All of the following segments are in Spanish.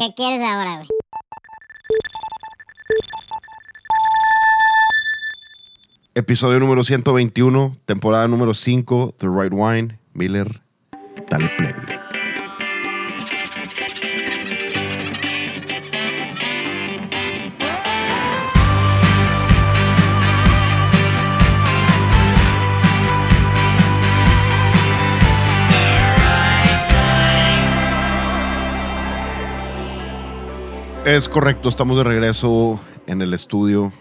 ¿Qué quieres ahora, güey? Episodio número 121, temporada número 5, The Right Wine, Miller, dale play. Es correcto, estamos de regreso en el estudio.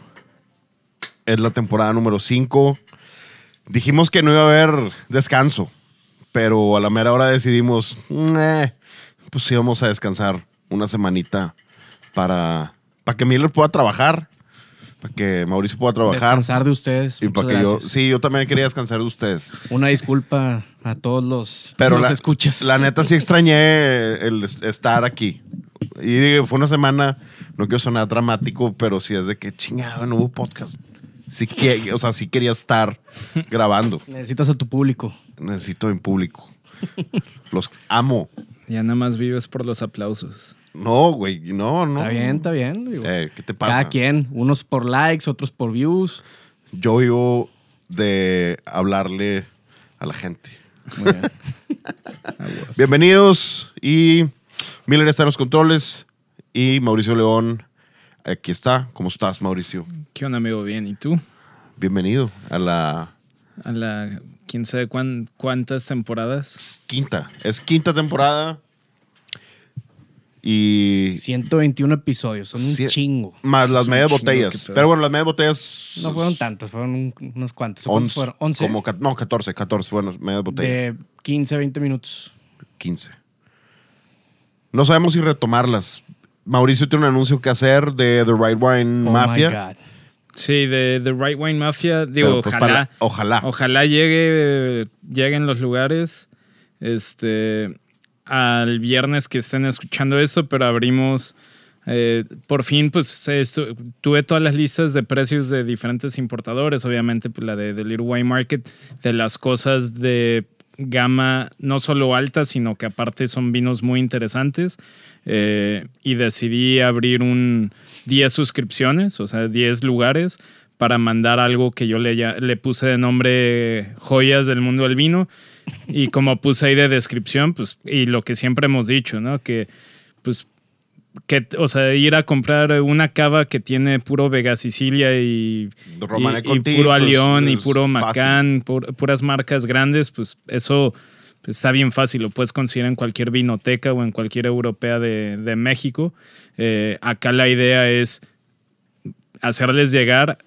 Es la temporada número 5. Dijimos que no iba a haber descanso, pero a la mera hora decidimos, "Eh, pues sí vamos a descansar una semanita para, para que Miller pueda trabajar, para que Mauricio pueda trabajar. Descansar de ustedes. Y para que yo, sí, yo también quería descansar de ustedes. Una disculpa a todos los, Pero los la, escuchas. la neta sí extrañé el es- estar aquí. Y digo, fue una semana, no quiero sonar dramático, pero sí es de que chingado, no hubo podcast. Sí que, o sea, sí quería estar grabando. Necesitas a tu público. Necesito en público. Los amo. Ya nada más vives por los aplausos. No, güey, no, no. Está bien, está bien. digo. Eh, ¿Qué te pasa? Cada quien. Unos por likes, otros por views. Yo vivo de hablarle a la gente. Muy bien. Bienvenidos y Miller está en los controles y Mauricio León aquí está. ¿Cómo estás, Mauricio? ¿Qué onda, amigo? Bien. ¿Y tú? Bienvenido a la A la quién sabe cuán- cuántas temporadas. quinta. Es quinta temporada y 121 episodios. Son un Sí. chingo. más las Es un medias chingo, botellas. pedo. Pero bueno, las medias botellas No fueron tantas, fueron un- unos cuantos. ¿Cuántos once, fueron? 11. Como, ca- no, 14, 14 fueron las medias botellas. de 15, 20 minutos. 15. No sabemos si retomarlas. Mauricio tiene un anuncio que hacer de The Right Wine Oh Mafia. my God. Sí, de The Right Wine Mafia. Digo, Pero, pues, ojalá. para- ojalá. Ojalá llegue, lleguen los lugares. Este. Al viernes que estén escuchando esto, pero abrimos. eh, por fin, pues esto- tuve todas las listas de precios de diferentes importadores. Obviamente, pues, la de, The Little Wine Market, de las cosas de gama no solo alta, sino que aparte son vinos muy interesantes. Eh, y decidí abrir un 10 suscripciones, o sea, 10 lugares para mandar algo que yo le, le puse de nombre Joyas del Mundo del Vino. Y como puse ahí de descripción, pues, y lo que siempre hemos dicho, ¿no? Que, pues, que, o sea, ir a comprar una cava que tiene puro Vega Sicilia y, y- y puro pues, Alión y puro. Macán, pur- puras marcas grandes, pues eso está bien fácil, lo puedes conseguir en cualquier vinoteca o en cualquier europea de, de México. Eh, acá la idea es hacerles llegar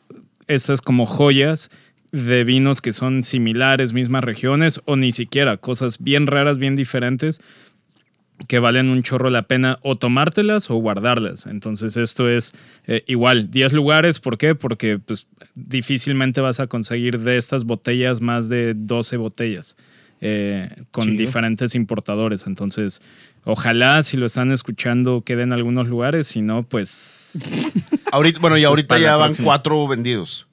estas como joyas de vinos que son similares, mismas regiones o ni siquiera cosas bien raras, bien diferentes que valen un chorro la pena o tomártelas o guardarlas. Entonces esto es eh, igual, 10 lugares, ¿por qué? Porque pues, difícilmente vas a conseguir de estas botellas más de 12 botellas eh, con Chido. diferentes importadores. Entonces, ojalá si lo están escuchando queden algunos lugares, si no, pues Ahorita, bueno, y Pues ahorita ya van próxima. cuatro vendidos.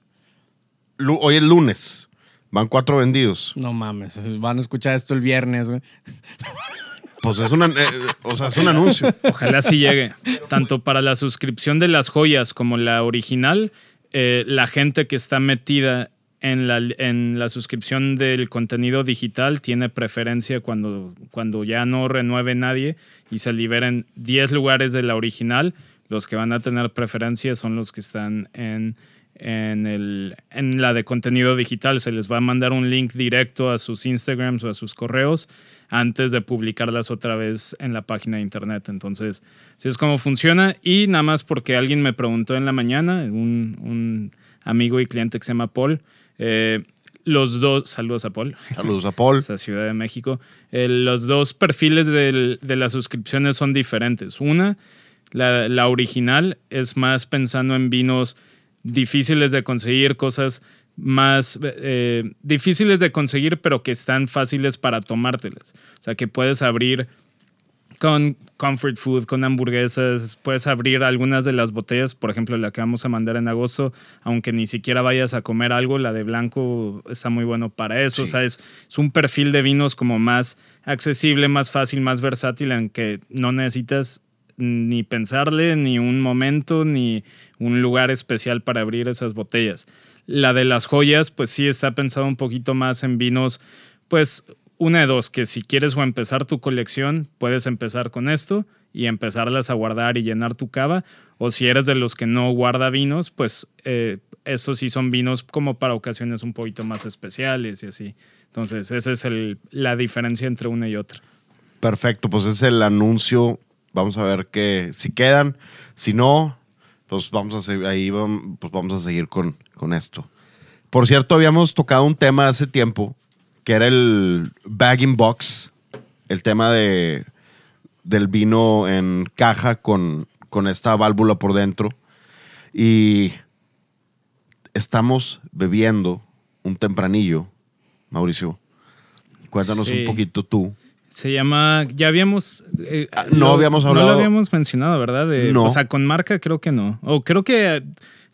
Lu- Hoy es lunes. Van cuatro vendidos. No mames. Van a escuchar esto el viernes, güey. Pues es, una, eh, o sea, es un anuncio. Ojalá sí llegue. Tanto para la suscripción de las joyas como la original, eh, la gente que está metida en la, en la suscripción del contenido digital tiene preferencia cuando, cuando ya no renueve nadie y se liberen 10 lugares de la original. Los que van a tener preferencia son los que están en, en, el, en la de contenido digital. Se les va a mandar un link directo a sus Instagrams o a sus correos antes de publicarlas otra vez en la página de internet. Entonces, así es como funciona. Y nada más porque alguien me preguntó en la mañana, un, un amigo y cliente que se llama Paul, eh, los dos, saludos a Paul, Saludos a Paul. esta Ciudad de México, eh, los dos perfiles del- de las suscripciones son diferentes. Una, la, la original es más pensando en vinos difíciles de conseguir, cosas más eh, difíciles de conseguir, pero que están fáciles para tomártelas. O sea, que puedes abrir con comfort food, con hamburguesas, puedes abrir algunas de las botellas, por ejemplo, la que vamos a mandar en agosto, aunque ni siquiera vayas a comer algo, la de blanco está muy bueno para eso. O sea, es, es un perfil de vinos como más accesible, más fácil, más versátil, en que no necesitas ni pensarle, ni un momento, ni un lugar especial para abrir esas botellas. La de las joyas, pues sí está pensado un poquito más en vinos, pues una de dos, que si quieres o empezar tu colección, puedes empezar con esto y empezarlas a guardar y llenar tu cava. O si eres de los que no guarda vinos, pues eh, estos sí son vinos como para ocasiones un poquito más especiales y así. Entonces, esa es el- la diferencia entre una y otra. Perfecto, pues es el anuncio. Vamos a ver que si quedan, si no, pues vamos a seguir, ahí vam- pues vamos a seguir con, con esto. Por cierto, habíamos tocado un tema hace tiempo que era el bagging box, el tema de del vino en caja con, con esta válvula por dentro. Y estamos bebiendo un tempranillo, Mauricio. Cuéntanos Sí. un poquito tú. Se llama, ya habíamos... eh, no habíamos hablado. No lo habíamos mencionado, ¿verdad? De- No. O sea, con marca creo que no. O creo que...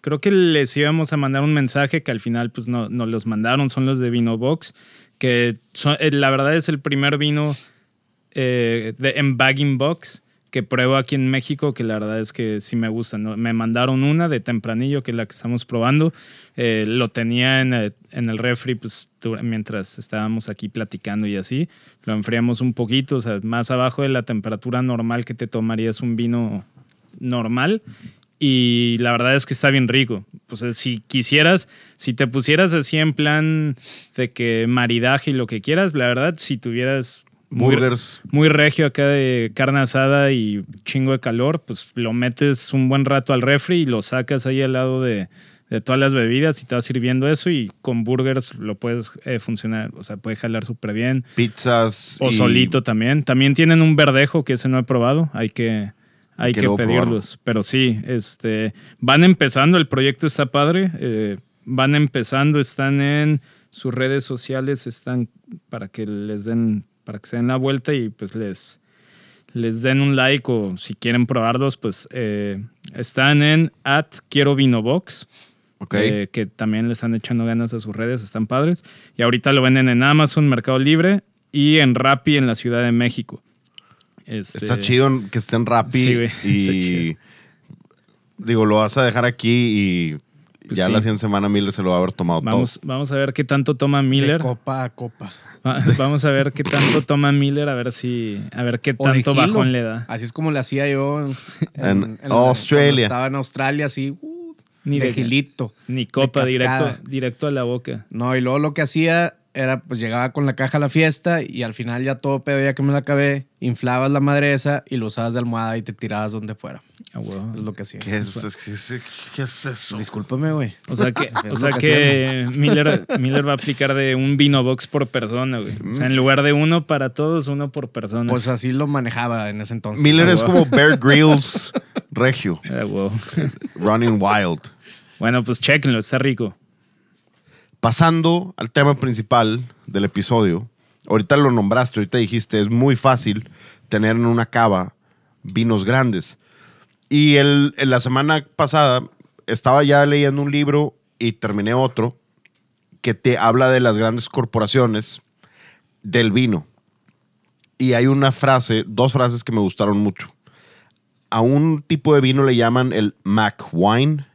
Creo que les íbamos a mandar un mensaje que al final pues no, nos los mandaron, son los de Vino Box, que son- eh, la verdad es el primer vino eh, de, en bagging box que pruebo aquí en México, que la verdad es que sí me gusta. ¿no? Me mandaron una de tempranillo, que es la que estamos probando. Eh, lo tenía en el, en el refri pues, mientras estábamos aquí platicando y así. Lo enfriamos un poquito, o sea, más abajo de la temperatura normal que te tomarías un vino normal. Y la verdad es que está bien rico. Pues si quisieras, si te pusieras así en plan de que maridaje y lo que quieras, la verdad, si tuvieras Burgers. muy regio acá de carne asada y chingo de calor, pues lo metes un buen rato al refri y lo sacas ahí al lado de, de todas las bebidas y te vas sirviendo eso y con burgers lo puedes eh, funcionar, o sea, puede jalar súper bien. Pizzas. O y- solito también. También tienen un verdejo que ese no he probado, hay que, hay que pedirlos. Pero sí, este, van empezando, el proyecto está padre, eh, van empezando, están en sus redes sociales, están para que les den, para que se den la vuelta y pues les, les den un like o si quieren probarlos, pues eh, están en at quiero vino box. Ok. eh, que también les están echando ganas a sus redes, están padres. Y ahorita lo venden en Amazon, Mercado Libre y en Rappi en la Ciudad de México. Este, Está chido que estén Rappi Sí, güey, está y chido. digo, lo vas a dejar aquí y Pues ya sí. la siguiente semana Miller se lo va a haber tomado Vamos, vamos a ver qué tanto toma De Miller. copa a copa. Va- Vamos a ver qué tanto toma Miller, a ver si, a ver qué tanto bajón le da. Así es como le hacía yo en, Australia. estaba en Australia, así, uh, Ni de de- gilito. Ni copa, directo, directo a la boca. No, y luego lo que hacía era, pues llegaba con la caja a la fiesta y al final ya todo pedo, ya que me la acabé, inflabas la madre esa y lo usabas de almohada y te tirabas donde fuera. Ah, huevo. Es lo que hacía. ¿Qué es, es- qué es- qué es eso? Discúlpame, güey. O sea que, o sea que que Miller, Miller va a aplicar de un vino box por persona, güey. O sea, en lugar de uno para todos, uno por persona. Pues así lo manejaba en ese entonces. Miller Ah, es como Bear Grylls regio, Ah, huevo. running wild. Bueno, pues chequenlo, está rico. Pasando al tema principal del episodio, ahorita lo nombraste, ahorita dijiste, es muy fácil tener en una cava vinos grandes. Y el, en la semana pasada estaba ya leyendo un libro y terminé otro que te habla de las grandes corporaciones del vino. Y hay una frase, dos frases que me gustaron mucho. A un tipo de vino le llaman el Mac Wine,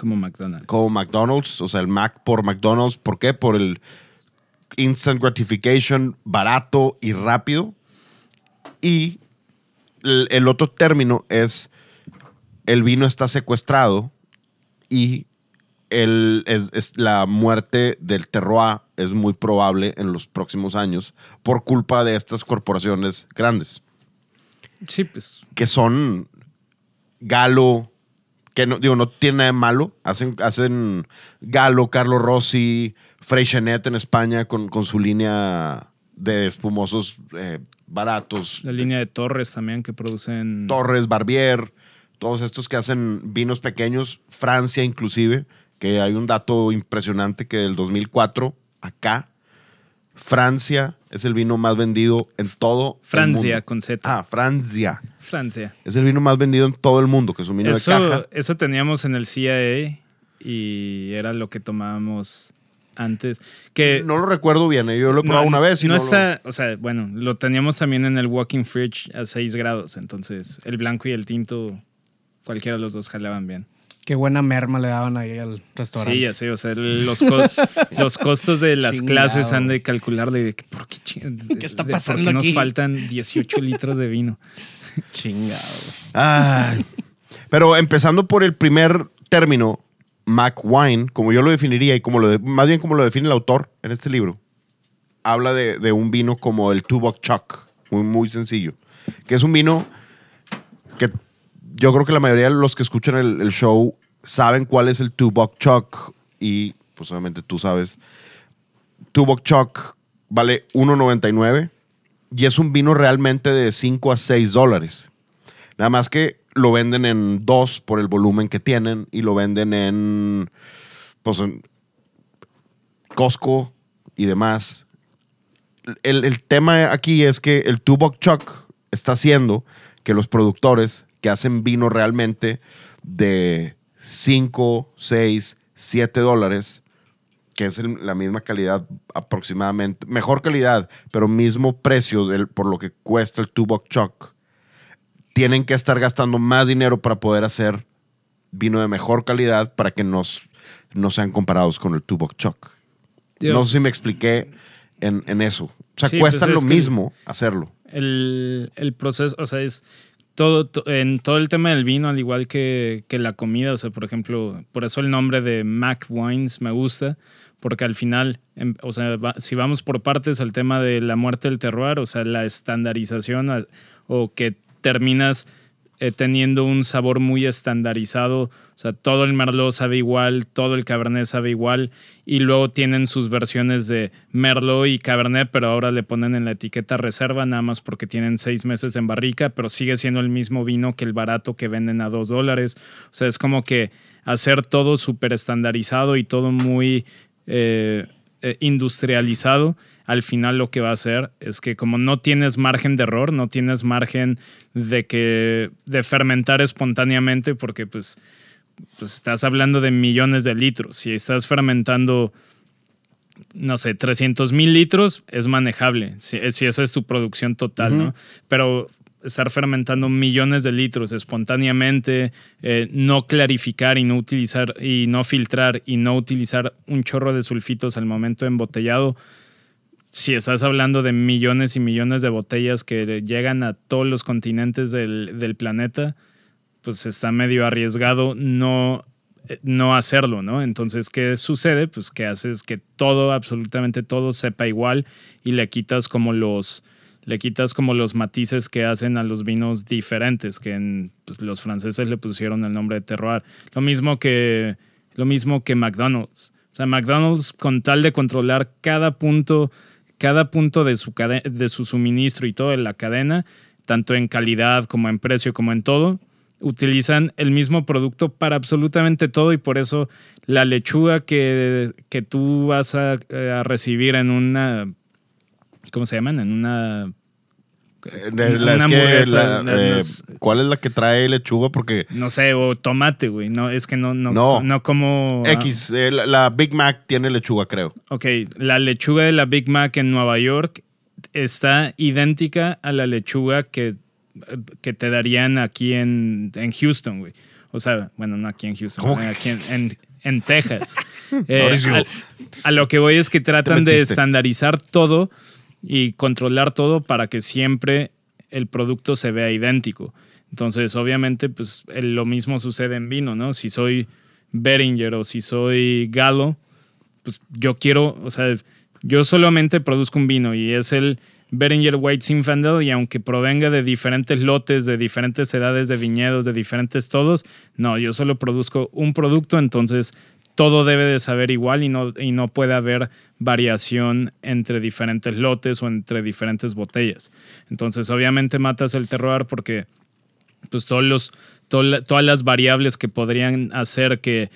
Como McDonald's. como McDonald's, o sea, el Mac por McDonald's. ¿Por qué? Por el instant gratification barato y rápido. Y el, el otro término es el vino está secuestrado y el, es, es la muerte del terroir es muy probable en los próximos años por culpa de estas corporaciones grandes Sí, pues. que son Galo, que no, digo, no tiene nada de malo. Hacen, hacen Galo, Carlo Rossi, Freixenet en España con, con su línea de espumosos eh, baratos. La línea de Torres también que producen. Torres, Barbier, todos estos que hacen vinos pequeños, Francia inclusive, que hay un dato impresionante que del 2004 acá, Francia es el vino más vendido en todo el Francia mundo. con Z. Ah, Francia. Francia. Es el vino más vendido en todo el mundo, que es un vino de caja. Eso, eso teníamos en el CIA y era lo que tomábamos antes. Que No lo recuerdo bien, eh, yo lo he probado una vez y no no, lo- está, o sea, bueno, lo teníamos también en el walking fridge a 6 grados, entonces el blanco y el tinto, cualquiera de los dos jalaban bien. Qué buena merma le daban ahí al restaurante. Sí, ya sé, o sea, los, co- los costos de las Chingado. clases han de calcular de, que, ¿por qué, ching- ¿Qué está de- pasando ¿por qué aquí? nos faltan 18 litros de vino? Chingado. Ay. Pero empezando por el primer término, Mac Wine, como yo lo definiría y como lo de- más bien como lo define el autor en este libro, habla de, de un vino como el Tuborg Chuck, muy, muy sencillo, que es un vino yo creo que la mayoría de los que escuchan el, show saben cuál es el Tuborg Chuck y pues obviamente tú sabes. Tuborg Chuck vale 1.99 y es un vino realmente de 5 a 6 dólares. Nada más que lo venden en dos por el volumen que tienen y lo venden en, pues, en Costco y demás. El, tema aquí es que el Tuborg Chuck está haciendo que los productores que hacen vino realmente de 5, 6, 7 dólares, que es el- la misma calidad aproximadamente, mejor calidad, pero mismo precio del, por lo que cuesta el Tuborg Chuck, tienen que estar gastando más dinero para poder hacer vino de mejor calidad para que nos, no sean comparados con el Tuborg Chuck. No sé si me expliqué en, en eso. O sea, Sí, cuesta pues lo mismo hacerlo. el, el proceso, o sea, es todo, to- en todo el tema del vino, al igual que, que la comida, o sea, por ejemplo, por eso el nombre de Mac Wines me gusta, porque al final, em, o sea, va- si vamos por partes al tema de la muerte del terroir, o sea, la estandarización o que terminas eh, teniendo un sabor muy estandarizado, o sea, todo el Merlot sabe igual, todo el Cabernet sabe igual, y luego tienen sus versiones de Merlot y Cabernet, pero ahora le ponen en la etiqueta reserva nada más porque tienen seis meses en barrica, pero sigue siendo el mismo vino que el barato que venden a dos dólares. O sea, es como que hacer todo súper estandarizado y todo muy eh, eh, industrializado, al final lo que va a hacer es que como no tienes margen de error, no tienes margen de que de fermentar espontáneamente, porque pues, pues estás hablando de millones de litros. Si estás fermentando, no sé, 300 mil litros, es manejable, si, si esa es tu producción total, ¿no? Pero estar fermentando millones de litros espontáneamente, eh, no clarificar y no utilizar y no filtrar y no utilizar un chorro de sulfitos al momento de embotellado, si estás hablando de millones y millones de botellas que llegan a todos los continentes del, planeta, pues está medio arriesgado no, eh, no hacerlo, ¿no? Entonces, ¿qué sucede? Pues que haces que todo, absolutamente todo, sepa igual y le quitas como los le quitas como los matices que hacen a los vinos diferentes, que pues, los franceses le pusieron el nombre de terroir. Lo mismo que, lo mismo que McDonald's. O sea, McDonald's con tal de controlar cada punto, cada punto de su, de su suministro y toda la cadena, tanto en calidad como en precio como en todo, utilizan el mismo producto para absolutamente todo y por eso la lechuga que, que tú vas a, a recibir en una, ¿cómo se llaman? En Eh, Una la- es que hamburguesa, la- eh, las- ¿Cuál es la que trae lechuga? Porque no sé, o tomate, güey. No, es que no, no, No. no, como. X, eh, la, la Big Mac tiene lechuga, creo. Ok, la lechuga de la Big Mac en Nueva York está idéntica a la lechuga que, que te darían aquí en, en Houston, güey. O sea, bueno, no aquí en Houston, ¿Cómo eh, aquí en, en- en Texas. Eh, a, a lo que voy es que tratan de estandarizar todo y controlar todo para que siempre el producto se vea idéntico. Entonces, obviamente, pues lo mismo sucede en vino, ¿no? Si soy Beringer o si soy Galo, pues yo quiero, o sea, yo solamente produzco un vino y es el Beringer White Zinfandel y aunque provenga de diferentes lotes, de diferentes edades de viñedos, de diferentes todos, no, yo solo produzco un producto, entonces todo debe de saber igual y no, y no puede haber variación entre diferentes lotes o entre diferentes botellas. Entonces, obviamente matas el terroir porque pues todos los, todas las variables que podrían hacer que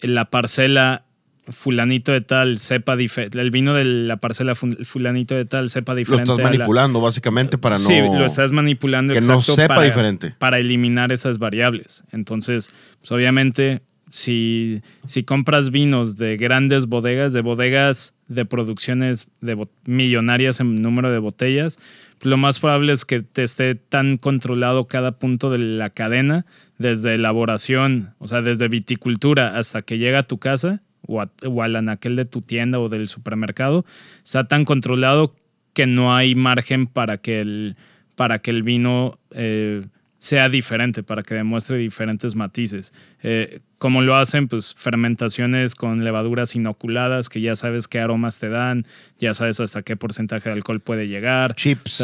la parcela fulanito de tal sepa diferente, el vino de la parcela fu- fulanito de tal sepa Lo diferente. estás a la- manipulando, básicamente, para no. Sí, lo estás manipulando que no sepa para, diferente. para eliminar esas variables. Entonces, pues obviamente si, compras vinos de grandes bodegas, de bodegas de producciones de millonarias en número de botellas, lo más probable es que te esté tan controlado cada punto de la cadena, desde elaboración, o sea, desde viticultura hasta que llega a tu casa o, al anaquel de tu tienda o del supermercado, está tan controlado que no hay margen para que el, para que el vino eh, sea diferente, para que demuestre diferentes matices. Eh, como lo hacen, pues fermentaciones con levaduras inoculadas que ya sabes qué aromas te dan, ya sabes hasta qué porcentaje de alcohol puede llegar. Chips.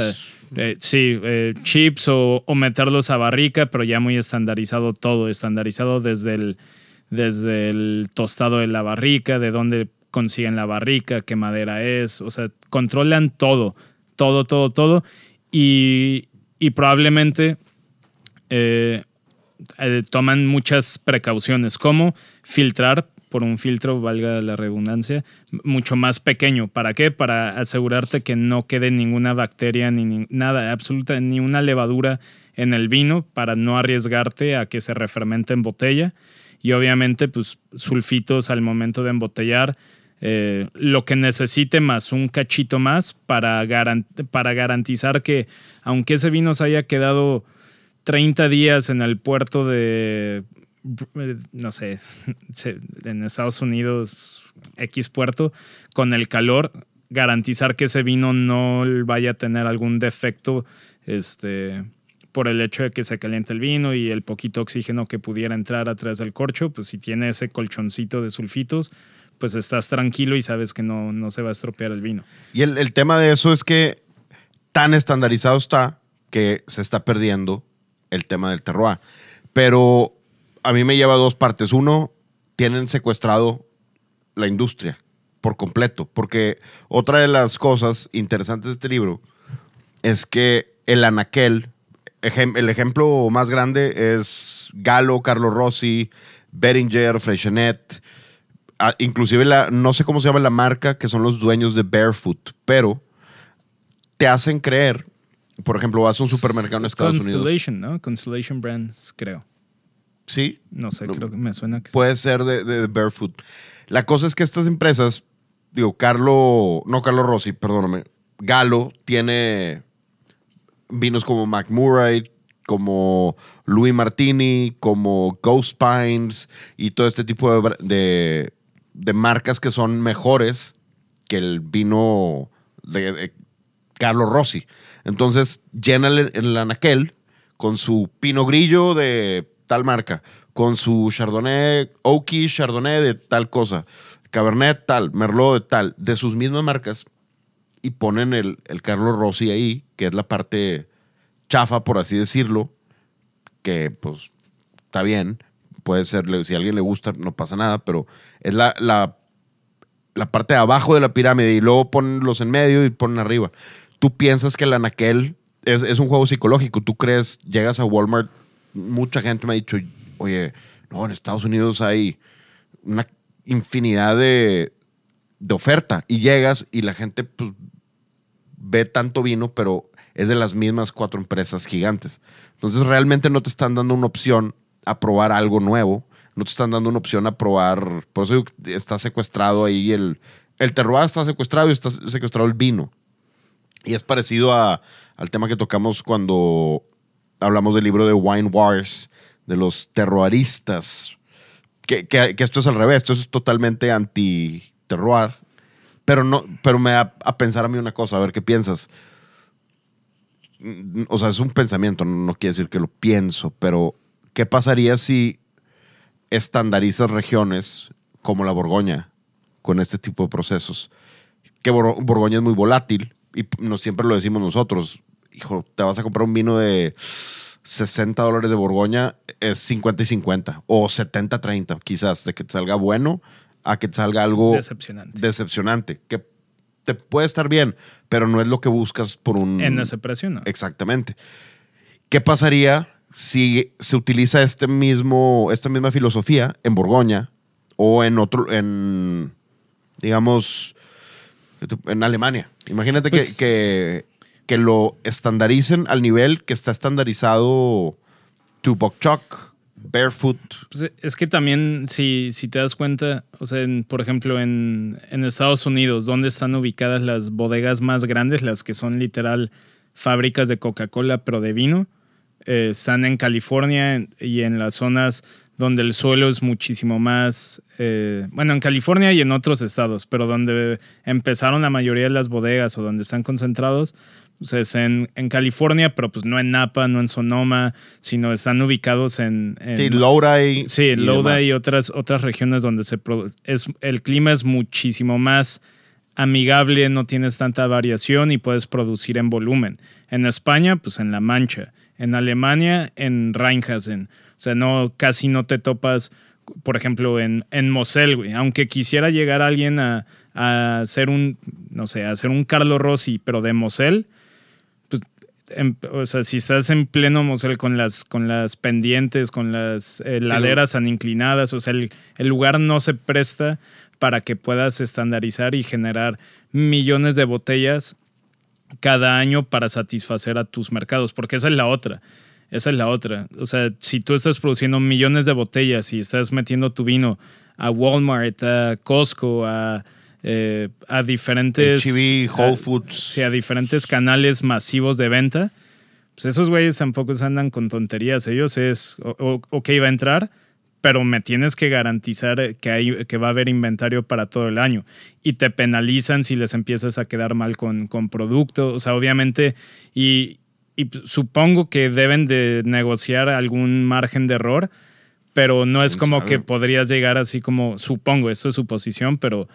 Eh, sí, eh, chips o, meterlos a barrica, pero ya muy estandarizado todo, estandarizado desde el, desde el tostado de la barrica, de dónde consiguen la barrica, qué madera es, o sea, controlan todo, todo, todo, todo. Y, y probablemente eh, eh, toman muchas precauciones, como filtrar por un filtro, valga la redundancia, mucho más pequeño. ¿Para qué? Para asegurarte que no quede ninguna bacteria ni, nada, absoluta, ni una levadura en el vino para no arriesgarte a que se refermente en botella. Y obviamente, pues sulfitos al momento de embotellar, eh, lo que necesite más, un cachito más para, para garantizar que aunque ese vino se haya quedado 30 días en el puerto de, no sé, en Estados Unidos, X puerto, con el calor, garantizar que ese vino no vaya a tener algún defecto este, por el hecho de que se caliente el vino y el poquito oxígeno que pudiera entrar a través del corcho, pues si tiene ese colchoncito de sulfitos, pues estás tranquilo y sabes que no, no se va a estropear el vino. Y el, el tema de eso es que tan estandarizado está que se está perdiendo el tema del terroir. Pero a mí me lleva dos partes. Uno, tienen secuestrado la industria por completo, porque otra de las cosas interesantes de este libro es que el anaquel, el ejemplo más grande es Galo, Carlo Rossi, Beringer, Freixenet, ah, inclusive la, no sé cómo se llama la marca, que son los dueños de Barefoot, pero te hacen creer por ejemplo, vas a un supermercado en Estados Unidos. Constellation, ¿no? Constellation Brands, creo. Sí. No sé, creo que me suena que Puede ser de, de, Barefoot. La cosa es que estas empresas, digo, Carlo, no Carlo Rossi, perdóname, Galo tiene vinos como McMurray, como Louis Martini, como Ghost Pines y todo este tipo de, de, marcas que son mejores que el vino de, de Carlo Rossi. Entonces llena el, anaquel con su pino grillo de tal marca, con su chardonnay, oaky chardonnay de tal cosa, cabernet tal, merlot de tal, de sus mismas marcas, y ponen el, el Carlos Rossi ahí, que es la parte chafa, por así decirlo, que pues está bien, puede ser, si a alguien le gusta, no pasa nada, pero es la, la, la parte de abajo de la pirámide y luego ponen los en medio y ponen arriba tú piensas que el anaquel es, un juego psicológico. Tú crees, llegas a Walmart, mucha gente me ha dicho, oye, no, en Estados Unidos hay una infinidad de, oferta. Y llegas y la gente pues, ve tanto vino, pero es de las mismas cuatro empresas gigantes. Entonces realmente no te están dando una opción a probar algo nuevo. No te están dando una opción a probar. Por eso está secuestrado ahí el. El terroir está secuestrado y está secuestrado el vino. Y es parecido a, al tema que tocamos cuando hablamos del libro de Wine Wars, de los terroristas. Que, que, esto es al revés, esto es totalmente anti-terroir. Pero, no, pero me da a pensar a mí una cosa, a ver qué piensas. O sea, es un pensamiento, no quiere decir que lo pienso, pero ¿qué pasaría si estandarizas regiones como la Borgoña con este tipo de procesos? Que Borgoña es muy volátil, y no siempre lo decimos nosotros, hijo, te vas a comprar un vino de 60 dólares de Borgoña, es 50 y 50, o 70 30, quizás, de que te salga bueno a que te salga algo decepcionante. decepcionante, que te puede estar bien, pero no es lo que buscas por un... En ese precio, ¿no? Exactamente. ¿Qué pasaría si se utiliza este mismo, esta misma filosofía en Borgoña o en otro, en, digamos, en Alemania. Imagínate pues que, que, lo estandaricen al nivel que está estandarizado tu Bokchok, barefoot. Pues es que también, si, si te das cuenta, o sea, en- por ejemplo, en, en Estados Unidos, ¿dónde están ubicadas las bodegas más grandes, las que son literal fábricas de Coca-Cola, pero de vino? Eh, están en California y en las zonas donde el suelo es muchísimo más, eh, bueno, en California y en otros estados, pero donde empezaron la mayoría de las bodegas o donde están concentrados, pues es en, en California, pero pues no en Napa, no en Sonoma, sino están ubicados en... en Sí, Lodi. Sí, y y otras, otras regiones donde se es el clima es muchísimo más amigable, no tienes tanta variación y puedes producir en volumen. En España, pues en La Mancha. En Alemania, en Rheinhessen. O sea, no, casi no te topas, por ejemplo, en, en Mosel, güey. Aunque quisiera llegar alguien a, a hacer un, no sé, a hacer un Carlo Rossi, pero de Mosel, pues, em- o sea, si estás en pleno Mosel con las, con las pendientes, con las eh, laderas tan inclinadas, o sea, el, el lugar no se presta para que puedas estandarizar y generar millones de botellas cada año para satisfacer a tus mercados, porque esa es la otra. Esa es la otra. O sea, si tú estás produciendo millones de botellas y estás metiendo tu vino a Walmart, a Costco, a, eh, a diferentes... H-E-B, Whole a- Foods. sí, a diferentes canales masivos de venta, pues esos güeyes tampoco se andan con tonterías. Ellos es, o- o- ok, va a entrar, pero me tienes que garantizar que, hay, que va a haber inventario para todo el año. Y te penalizan si les empiezas a quedar mal con, con producto. O sea, obviamente, y, y supongo que deben de negociar algún margen de error, pero no es ¿Quién como sabe? que podrías llegar así como, supongo, esto es su posición, pero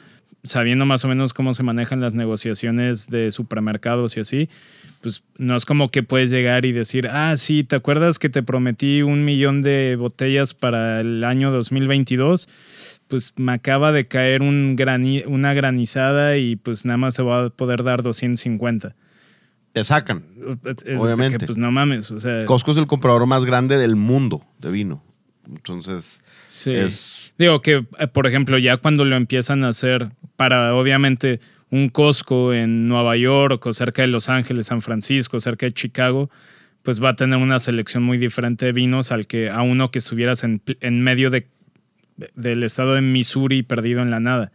sabiendo más o menos cómo se manejan las negociaciones de supermercados y así, pues no es como que puedes llegar y decir, ah, sí, ¿te acuerdas que te prometí un millón de botellas para el año 2022? Pues me acaba de caer un grani- una granizada y pues nada más se va a poder dar 250. Te sacan. Es de Obviamente. que, pues no mames, o sea... Costco es el comprador más grande del mundo de vino. Entonces, Sí. es Digo que, eh, por ejemplo, ya cuando lo empiezan a hacer para, obviamente, un Costco en Nueva York o cerca de Los Ángeles, San Francisco, cerca de Chicago, pues va a tener una selección muy diferente de vinos al que a uno que estuvieras en, en medio de, del estado de Missouri perdido en la nada.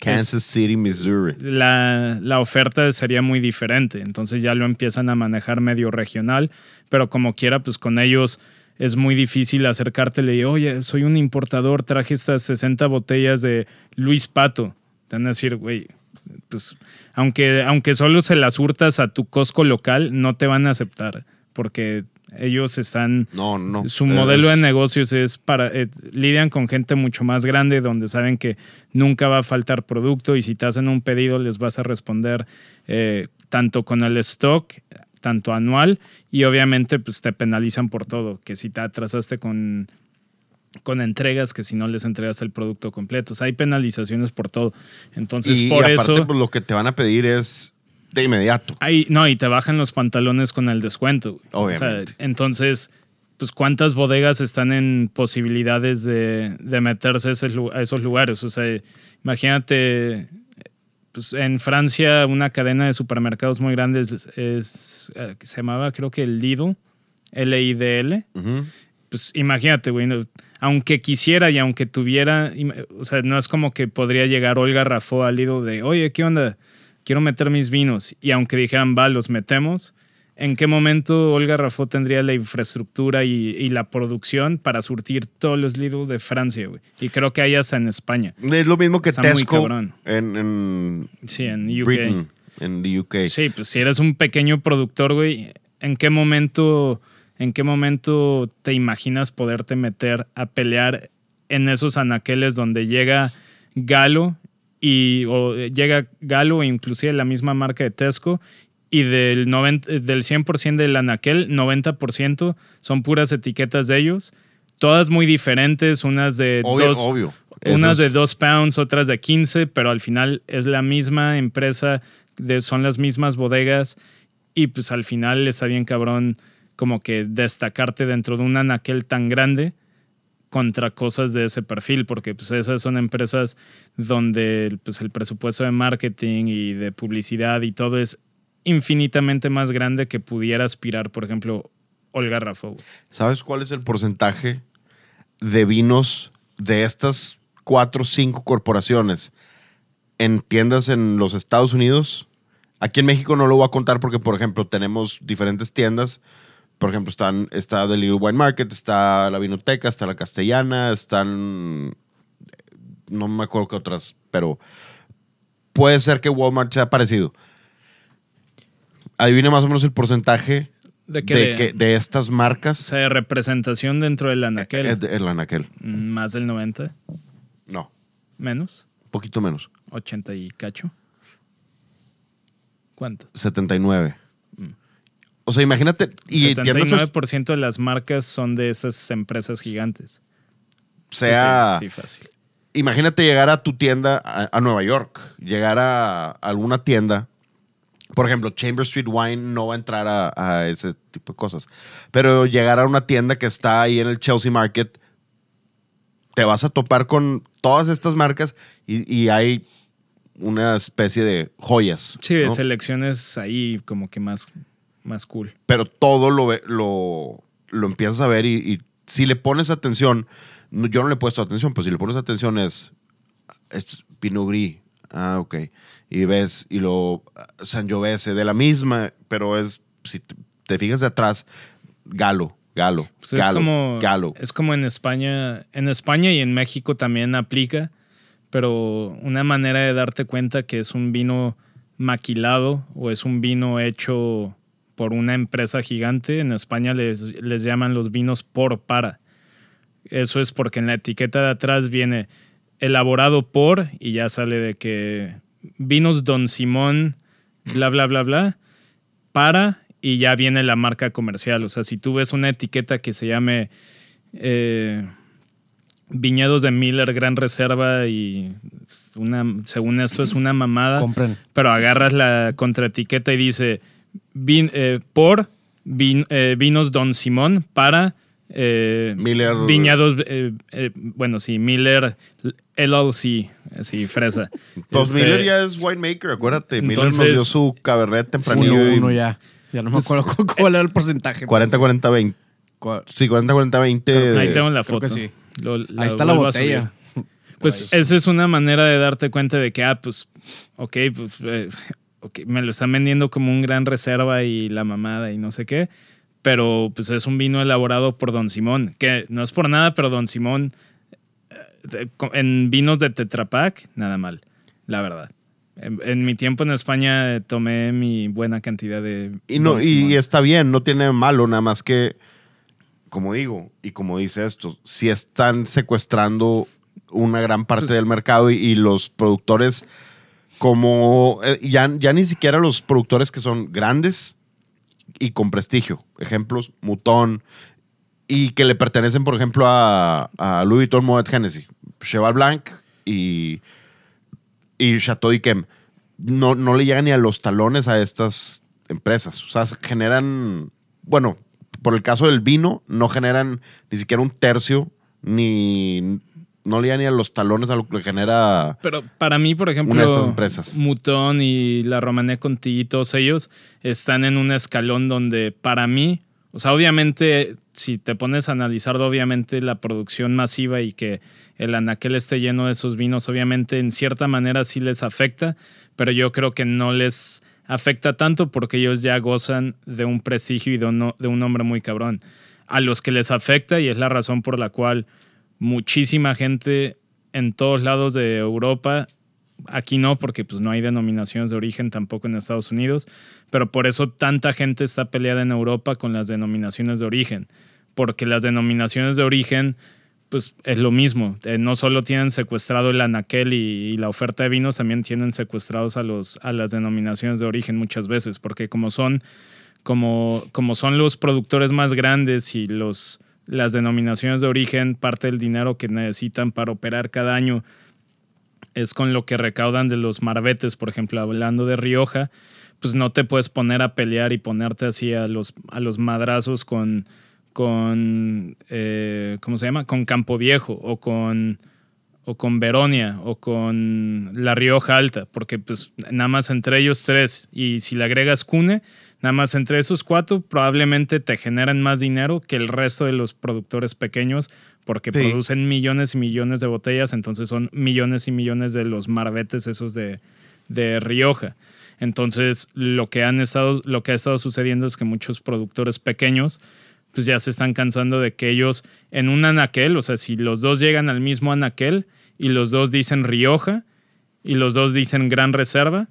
Kansas City, Missouri. La, la oferta sería muy diferente, entonces ya lo empiezan a manejar medio regional, pero como quiera, pues con ellos es muy difícil acercártele y, oye, soy un importador, traje estas 60 botellas de Luis Pato. Te van a decir, güey, pues aunque, aunque solo se las hurtas a tu Costco local, no te van a aceptar, porque ellos están... No, no. Su modelo de negocios es para. eh, lidian con gente mucho más grande donde saben que nunca va a faltar producto y si te hacen un pedido les vas a responder eh, tanto con el stock, tanto anual y obviamente pues te penalizan por todo. Que si te atrasaste con, con entregas, que si no les entregas el producto completo. O sea, hay penalizaciones por todo. Entonces, y, por y aparte, eso. pues, lo que te van a pedir es de inmediato. Ahí, no, y te bajan los pantalones con el descuento. güey. Obviamente. O sea, entonces, pues cuántas bodegas están en posibilidades de, de meterse a, ese a esos lugares. O sea, imagínate, pues en Francia una cadena de supermercados muy grande es, es, eh, se llamaba creo que el Lidl, L-I-D-L pues imagínate, güey, no- aunque quisiera y aunque tuviera, o sea, no es como que podría llegar Olga Rafó al Lidl de, oye, ¿qué onda? Quiero meter mis vinos. Y aunque dijeran, va, los metemos, ¿en qué momento Olga Rafó tendría la infraestructura y, y la producción para surtir todos los Lidl de Francia, güey? Y creo que hay hasta en España. Es lo mismo que Está muy Tesco cabrón. en, en Sí, en UK. Britain, en the UK. Sí, pues si eres un pequeño productor, güey, ¿en qué momento, en qué momento te imaginas poderte meter a pelear en esos anaqueles donde llega Galo y o llega Galo e inclusive la misma marca de Tesco y del 90, del 100% del anaquel, 90% son puras etiquetas de ellos, todas muy diferentes, unas de Obvio, dos, obvio. unas de Esos- 2 pounds, otras de 15, pero al final es la misma empresa, de, son las mismas bodegas y pues al final está bien cabrón como que destacarte dentro de un anaquel tan grande contra cosas de ese perfil, porque pues esas son empresas donde pues, el presupuesto de marketing y de publicidad y todo es infinitamente más grande que pudiera aspirar, por ejemplo, Olga Rafo. ¿Sabes cuál es el porcentaje de vinos de estas cuatro o cinco corporaciones en tiendas en los Estados Unidos. Aquí en México no lo voy a contar porque, por ejemplo, tenemos diferentes tiendas. Por ejemplo, están, está The Little Wine Market, está la Vinoteca, está la Castellana, están. No me acuerdo qué otras, pero puede ser que Walmart sea parecido. Adivine más o menos el porcentaje ¿De que- de estas O marcas. sea, de representación dentro del anaquel. eh, El anaquel. Mm, Más del 90. No, Menos. un poquito menos. 80 y cacho. ¿Cuánto? 79. O sea, imagínate. Y tiendas 79% de las marcas son de esas empresas gigantes. sea. Sí, sí, fácil. imagínate llegar a tu tienda a, a Nueva York, llegar a alguna tienda. Por ejemplo, Chamber Street Wine no va a entrar a, a ese tipo de cosas. Pero llegar a una tienda que está ahí en el Chelsea Market, te vas a topar con todas estas marcas y, y hay una especie de joyas. Sí, de ¿no? selecciones ahí como que más, más cool. pero todo lo, lo, lo empiezas a ver y, y si le pones atención, yo no le he puesto atención, pero si le pones atención es, es Pinot Gris. Ah, ok. Y ves, y lo Sangiovese, de la misma, pero es, si te, te fijas de atrás, Galo, Galo, Pues Galo, es como Galo. es como en España, en España y en México también aplica, pero una manera de darte cuenta que es un vino maquilado o es un vino hecho por una empresa gigante, en España les, les llaman los vinos por para. Eso es porque en la etiqueta de atrás viene elaborado por y ya sale de que vinos Don Simón, bla, bla, bla, bla, para y ya viene la marca comercial. O sea, si tú ves una etiqueta que se llame eh, Viñedos de Miller Gran Reserva y una, según esto es una mamada, Compren. pero agarras la contraetiqueta y dice vin- eh, por vin- eh, vinos Don Simón para eh, Miller- Viñados, eh, eh, bueno, sí, Miller LLC, así, fresa. Pues Este, Miller ya es winemaker, acuérdate. Miller nos entonces- dio su cabernet Uno, tempranillo. y uno ya. Ya no me acuerdo cu- cuál era el porcentaje. 40-40-20. Cu- Sí, 40-40-20. Ahí tengo la foto. sí. Lo- Ahí está la botella. Pues esa es una manera de darte cuenta de que, ah, pues, ok, pues, me lo están vendiendo como un gran reserva y la mamada y no sé qué, pero pues es un vino elaborado por Don Simón, que no es por nada, pero Don Simón eh, en vinos de Tetra Pak, nada mal, la verdad. En, en mi tiempo en España tomé mi buena cantidad de... Y, no, y está bien, no tiene malo, nada más que, como digo, y como dice esto, si están secuestrando una gran parte Pues- del mercado y, y los productores, como eh, ya, ya ni siquiera los productores que son grandes y con prestigio, ejemplos, Mutón, y que le pertenecen, por ejemplo, a, Louis Vuitton Moet Hennessy, Cheval Blanc y, y Chateau Yquem. No, no le llegan ni a los talones a estas empresas. O sea, se generan, bueno, por el caso del vino, no generan ni siquiera un tercio, ni no le ni a los talones a lo que genera. Pero para mí, por ejemplo, Una de estas empresas. Mutón y la Romané Conti y todos ellos están en un escalón donde para mí, o sea, obviamente, si te pones a analizar, obviamente la producción masiva y que el anaquel esté lleno de esos vinos, obviamente en cierta manera sí les afecta, pero yo creo que no les afecta tanto porque ellos ya gozan de un prestigio y de un, de un nombre muy cabrón. A los que les afecta, y es la razón por la cual muchísima gente en todos lados de Europa, aquí no, porque pues no hay denominaciones de origen tampoco en Estados Unidos, pero por eso tanta gente está peleada en Europa con las denominaciones de origen, porque las denominaciones de origen pues es lo mismo, Eh, no solo tienen secuestrado el anaquel y, y la oferta de vinos, también tienen secuestrados a, los, a las denominaciones de origen muchas veces, porque como son, como, como son los productores más grandes y los, las denominaciones de origen, parte del dinero que necesitan para operar cada año es con lo que recaudan de los marbetes, por ejemplo, hablando de Rioja, pues no te puedes poner a pelear y ponerte así a los, a los madrazos con, con eh, ¿cómo se llama? Con Campo Viejo o con, o con Veronia o con La Rioja Alta, porque pues nada más entre ellos tres y si le agregas Cune, Nada más entre esos cuatro probablemente te generan más dinero que el resto de los productores pequeños porque Sí. producen millones y millones de botellas, entonces son millones y millones de los marbetes esos de, de Rioja. Entonces, lo que, han estado, lo que ha estado sucediendo es que muchos productores pequeños pues ya se están cansando de que ellos en un anaquel, o sea, si los dos llegan al mismo anaquel y los dos dicen Rioja y los dos dicen Gran Reserva,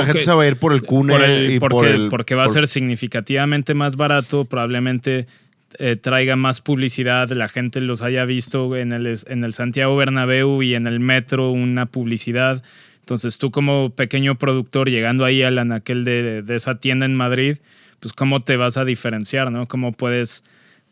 La gente se va a ir por el cune por el- y porque, por el... porque va a ser significativamente más barato, probablemente eh, traiga más publicidad, la gente los haya visto en el, en el Santiago Bernabéu y en el metro una publicidad. Entonces tú como pequeño productor llegando ahí al anaquel de, de esa tienda en Madrid, pues cómo te vas a diferenciar, ¿no? ¿Cómo puedes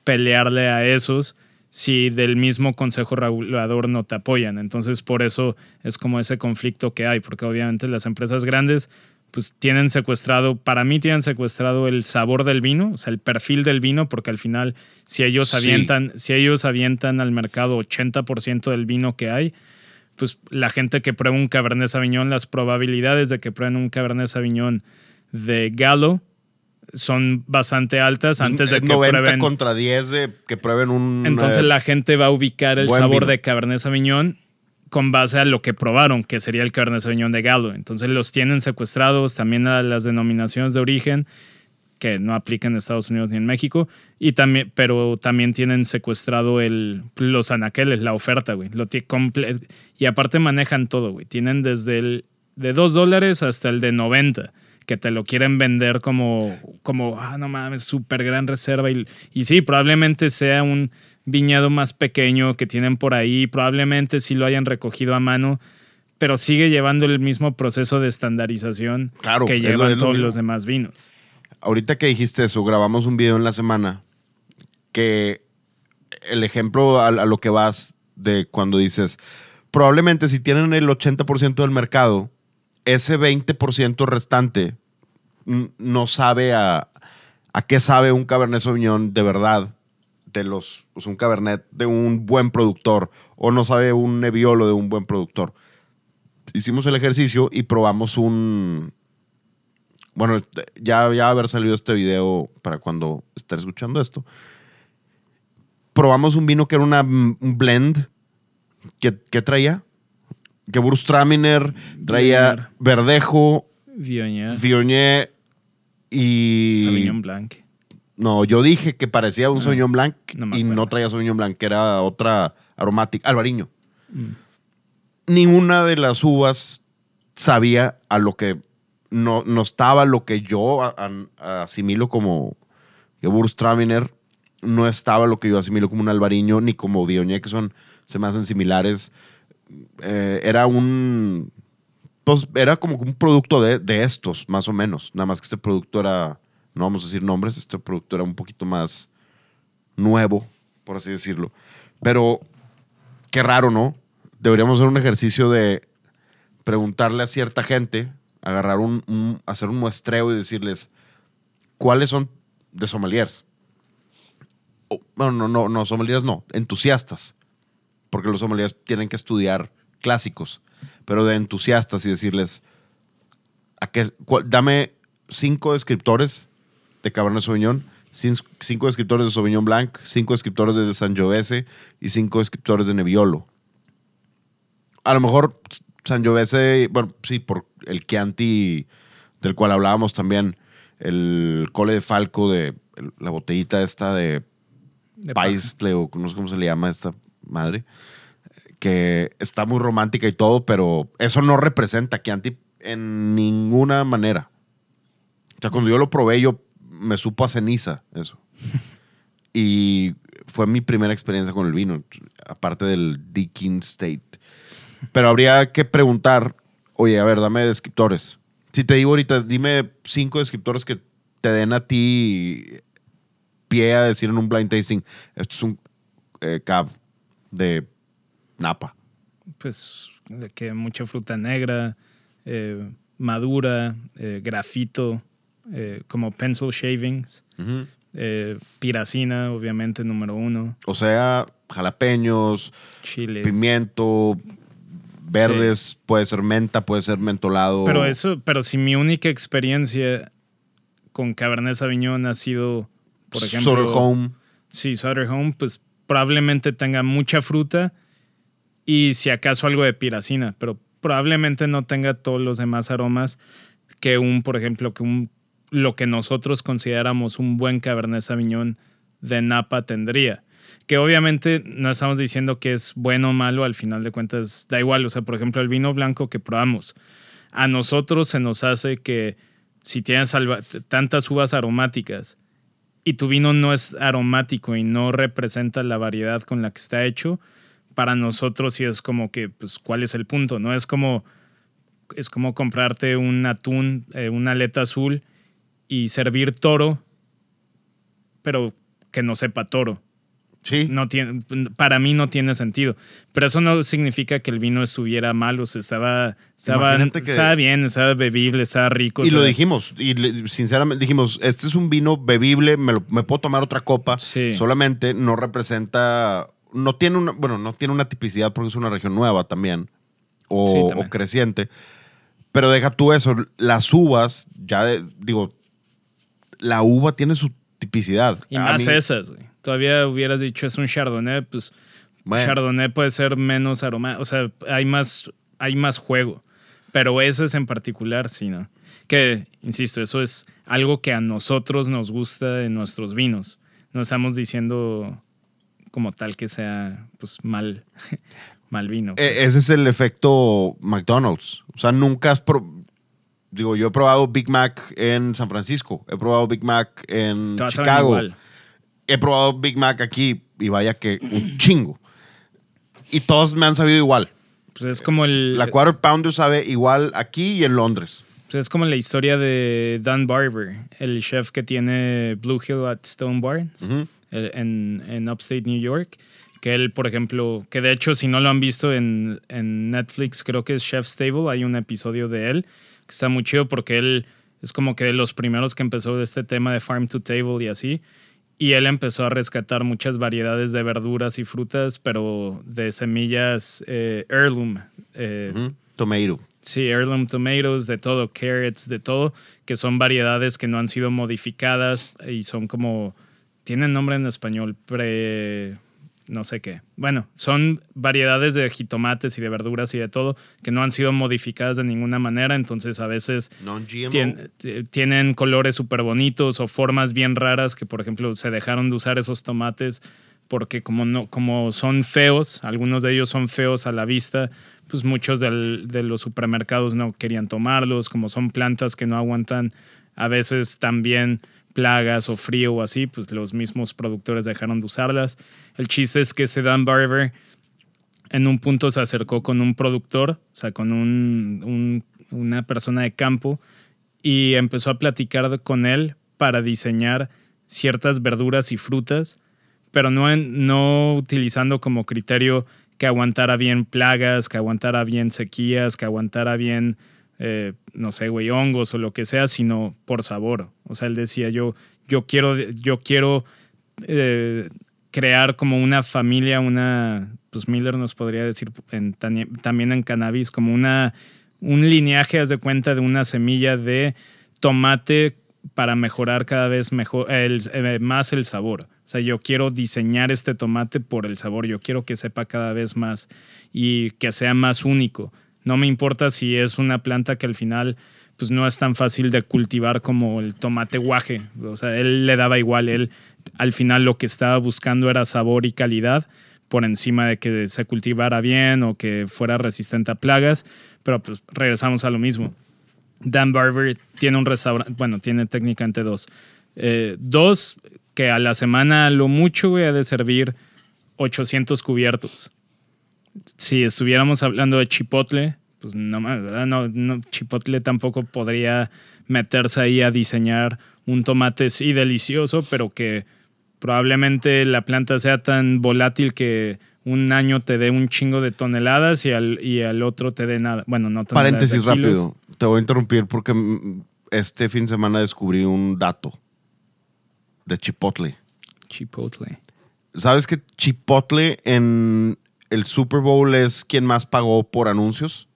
pelearle a esos si del mismo consejo regulador no te apoyan? Entonces por eso es como ese conflicto que hay, porque obviamente las empresas grandes pues tienen secuestrado, para mí tienen secuestrado el sabor del vino, o sea, el perfil del vino, porque al final si ellos Sí. avientan, si ellos avientan al mercado 80% del vino que hay, pues la gente que prueba un Cabernet Sauvignon, las probabilidades de que prueben un Cabernet Sauvignon de Galo son bastante altas antes de que 90 prueben. contra 10 de que prueben un... Entonces eh, la gente va a ubicar el sabor vino. de Cabernet Sauvignon con base a lo que probaron, que sería el Cabernet Sauvignon de Galo. Entonces los tienen secuestrados también a las denominaciones de origen que no aplican en Estados Unidos ni en México, y también, pero también tienen secuestrado el, los anaqueles, la oferta, güey. Lo y aparte manejan todo, güey. Tienen desde el de 2 dólares hasta el de 90, que te lo quieren vender como, como ah, no mames, súper gran reserva. Y, y sí, probablemente sea un viñedo más pequeño que tienen por ahí, probablemente sí lo hayan recogido a mano, pero sigue llevando el mismo proceso de estandarización Claro, que es lo- llevan es lo todos mismo. los demás vinos. Ahorita que dijiste eso, grabamos un video en la semana que el ejemplo a, a lo que vas de cuando dices, probablemente si tienen el 80% del mercado, ese 20% restante no sabe a, qué sabe un Cabernet Sauvignon de verdad, de los, sea, un Cabernet de un buen productor, o no sabe un Nebbiolo de un buen productor. Hicimos el ejercicio y probamos un, bueno, este, ya, ya haber salido este video para cuando esté escuchando esto. Probamos un vino que era una, un blend. que traía? Gewürztraminer, traía Viognier. Verdejo, Viognier, Viognier y... Sauvignon Blanc. No, yo dije que parecía un Sauvignon Blanc no y no traía Sauvignon Blanc, que era otra aromática, albariño. Mm. Ninguna de las uvas sabía a lo que no, no estaba lo que yo a- a- asimilo como Gewürztraminer, no estaba lo que yo asimilo como un albariño ni como Viognier, que son, se me hacen similares. Eh, era un, pues era como un producto de, de estos, más o menos. Nada más que este producto era, no vamos a decir nombres, este producto era un poquito más nuevo, por así decirlo. Pero qué raro, ¿no? Deberíamos hacer un ejercicio de preguntarle a cierta gente, agarrar un, hacer un muestreo y decirles cuáles son de sommeliers. Bueno, no, no, no, sommeliers no, entusiastas. Porque los sommeliers tienen que estudiar clásicos, pero de entusiastas y decirles, ¿a qué, cuál- dame cinco descriptores de Cabernet Sauvignon, cin- cinco descriptores de Sauvignon Blanc, cinco descriptores de Sangiovese y cinco descriptores de Nebbiolo. A lo mejor Sangiovese, bueno, sí, por el Chianti del cual hablábamos también, el Cole de Falco de el- la botellita esta de De paja. Paisle o no sé cómo se le llama esta madre, que está muy romántica y todo, pero eso no representa a Chianti en ninguna manera. O sea, cuando yo lo probé, yo me supo a ceniza eso. y fue mi primera experiencia con el vino, aparte del Deakin State. Pero habría que preguntar, oye, a ver, dame descriptores. Si te digo ahorita, dime cinco descriptores que te den a ti pie a decir en un blind tasting, esto es un eh, cab de Napa. Pues de que mucha fruta negra, eh, madura, eh, grafito, eh, como pencil shavings, eh, piracina, obviamente, número uno, O sea, jalapeños, chiles. pimiento, verdes, puede ser menta, puede ser mentolado. Pero eso, pero si mi única experiencia con Cabernet Sauvignon ha sido, por ejemplo, Sutter Home. Sí, Sutter Home, pues probablemente tenga mucha fruta y si acaso algo de piracina, pero probablemente no tenga todos los demás aromas que un, por ejemplo, que un lo que nosotros consideramos un buen Cabernet Sauvignon de Napa tendría. Que obviamente no estamos diciendo que es bueno o malo, al final de cuentas da igual. O sea, por ejemplo, el vino blanco que probamos, a nosotros se nos hace que si tienes tantas uvas aromáticas y tu vino no es aromático y no representa la variedad con la que está hecho, para nosotros sí es como que, pues, ¿cuál es el punto? No es como, es como comprarte un atún, eh, una aleta azul y servir toro, pero que no sepa toro. Sí. No tiene, para mí no tiene sentido. Pero eso no significa que el vino estuviera mal, o sea, estaba, estaba, que- estaba bien, estaba bebible, estaba rico. Y lo dijimos, y le- sinceramente dijimos, este es un vino bebible, me, lo- me puedo tomar otra copa, Sí. solamente no representa, no tiene una, bueno, no tiene una tipicidad porque es una región nueva también, o, Sí, también. o creciente, pero deja tú eso, las uvas, ya de- digo, la uva tiene su tipicidad. Y A más mí- esas, güey. Todavía hubieras dicho es un Chardonnay, pues Bueno. Chardonnay puede ser menos aromático. O sea, hay más, hay más juego. Pero esas en particular, sí, ¿no? Que, insisto, eso es algo que a nosotros nos gusta en nuestros vinos. No estamos diciendo como tal que sea pues mal, mal vino. pues. E- Ese es el efecto McDonald's. O sea, nunca has... Digo, yo he probado Big Mac en San Francisco, he probado Big Mac en Chicago, igual. He probado Big Mac aquí y vaya que un chingo. Y todos me han sabido igual. Pues es como el... La Quarter Pounder sabe igual aquí y en Londres. Pues es como la historia de Dan Barber, el chef que tiene Blue Hill at Stone Barns Ujú. el- en, en Upstate New York. Que él, por ejemplo, que de hecho, si no lo han visto en, en Netflix, creo que es Chef's Table, hay un episodio de él que está muy chido porque él es como que de los primeros que empezó este tema de farm to table y así. Y él empezó a rescatar muchas variedades de verduras y frutas, pero de semillas eh, heirloom. eh. Tomato. Sí, heirloom tomatoes, de todo, carrots, de todo, que son variedades que no han sido modificadas y son como, tienen nombre en español, pre, no sé qué. Bueno, son variedades de jitomates y de verduras y de todo que no han sido modificadas de ninguna manera, entonces a veces tien- tienen colores súper bonitos o formas bien raras que, por ejemplo, se dejaron de usar esos tomates porque como, no, como son feos, algunos de ellos son feos a la vista, pues muchos del- de los supermercados no querían tomarlos, como son plantas que no aguantan a veces también plagas o frío o así, pues los mismos productores dejaron de usarlas. El chiste es que ese Dan Barber en un punto se acercó con un productor, o sea, con un- un- una persona de campo, y empezó a platicar con él para diseñar ciertas verduras y frutas, pero no, no utilizando como criterio que aguantara bien plagas, que aguantara bien sequías, que aguantara bien, eh, no sé, güey, hongos o lo que sea, sino por sabor. O sea, él decía, yo, yo quiero, yo quiero eh, crear como una familia, una, pues Miller nos podría decir también en cannabis, como una, un lineaje, haz de cuenta, de una semilla de tomate para mejorar cada vez mejor, eh, más el sabor. O sea, yo quiero diseñar este tomate por el sabor, yo quiero que sepa cada vez más y que sea más único. No me importa si es una planta que al final pues no es tan fácil de cultivar como el tomate guaje. O sea, él le daba igual, él al final lo que estaba buscando era sabor y calidad por encima de que se cultivara bien o que fuera resistente a plagas, pero pues regresamos a lo mismo. Dan Barber tiene un restaurante, bueno, tiene técnicamente dos. Eh, dos que a la semana a lo mucho güey, ha de servir 800 cubiertos. Si estuviéramos hablando de Chipotle, pues no, más, ¿verdad? no, no, Chipotle tampoco podría meterse ahí a diseñar un tomate sí delicioso, pero que probablemente la planta sea tan volátil que un año te dé un chingo de toneladas y al, y al otro te dé nada. Bueno, no Paréntesis rápido. Te voy a interrumpir porque este fin de semana descubrí un dato de Chipotle. Chipotle. ¿Sabes que Chipotle en el Super Bowl es quien más pagó por anuncios.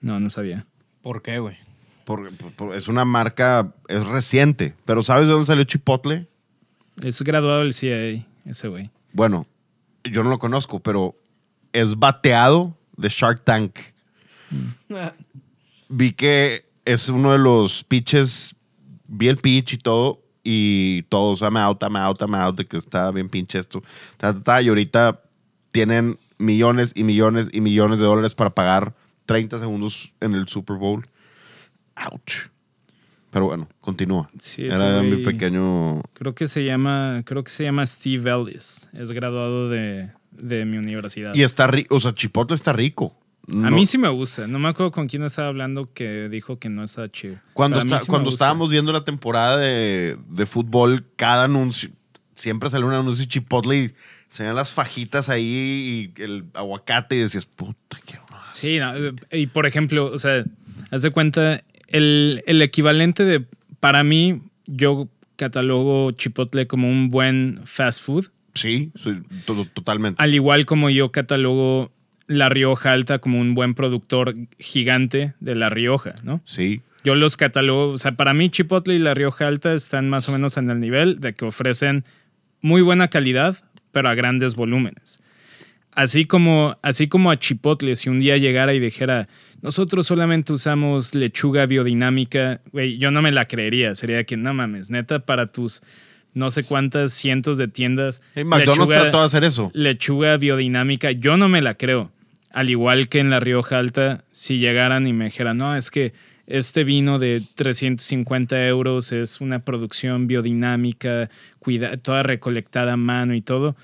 No, no sabía. ¿Por qué, güey? Por- por- por- es una marca, es reciente. Pero ¿sabes de dónde salió Chipotle? Es graduado del CIA, ese güey. Bueno, yo no lo conozco, pero es bateado de Shark Tank. Vi que es uno de los pitches, vi el pitch y todo, y todos, I'm out, I'm out, I'm out, de que está bien pinche esto. Ta, ta, ta, y ahorita tienen millones y millones y millones de dólares para pagar 30 segundos en el Super Bowl. Ouch. Pero bueno, continúa. Sí, Era mi pequeño... Creo que se llama, creo que se llama Steve Ellis. Es graduado de, de mi universidad. Y está rico, o sea, Chipotle está rico. A mí sí me gusta. No me acuerdo con quién estaba hablando que dijo que no está chido. Cuando, está- sí cuando estábamos viendo la temporada de, de fútbol, cada anuncio, siempre sale un anuncio de Chipotle y se las fajitas ahí y el aguacate y decías, puta, qué más. Sí, no, y por ejemplo, o sea, haz de cuenta, el, el equivalente de, para mí, yo catalogo Chipotle como un buen fast food, Sí, soy totalmente. al igual como yo catalogo La Rioja Alta como un buen productor gigante de La Rioja, ¿no? Sí. Yo los catalogo, o sea, para mí Chipotle y La Rioja Alta están más o menos en el nivel de que ofrecen muy buena calidad, pero a grandes volúmenes. Así como, así como a Chipotle, si un día llegara y dijera, nosotros solamente usamos lechuga biodinámica, güey, yo no me la creería. Sería que, no mames, neta, para tus no sé cuántas cientos de tiendas. Hey, McDonald's lechuga- trató de hacer eso. lechuga biodinámica, yo no me la creo. Al igual que en la Rioja Alta, si llegaran y me dijeran, no, es que este vino de 350 euros es una producción biodinámica, cuida, toda recolectada a mano y todo.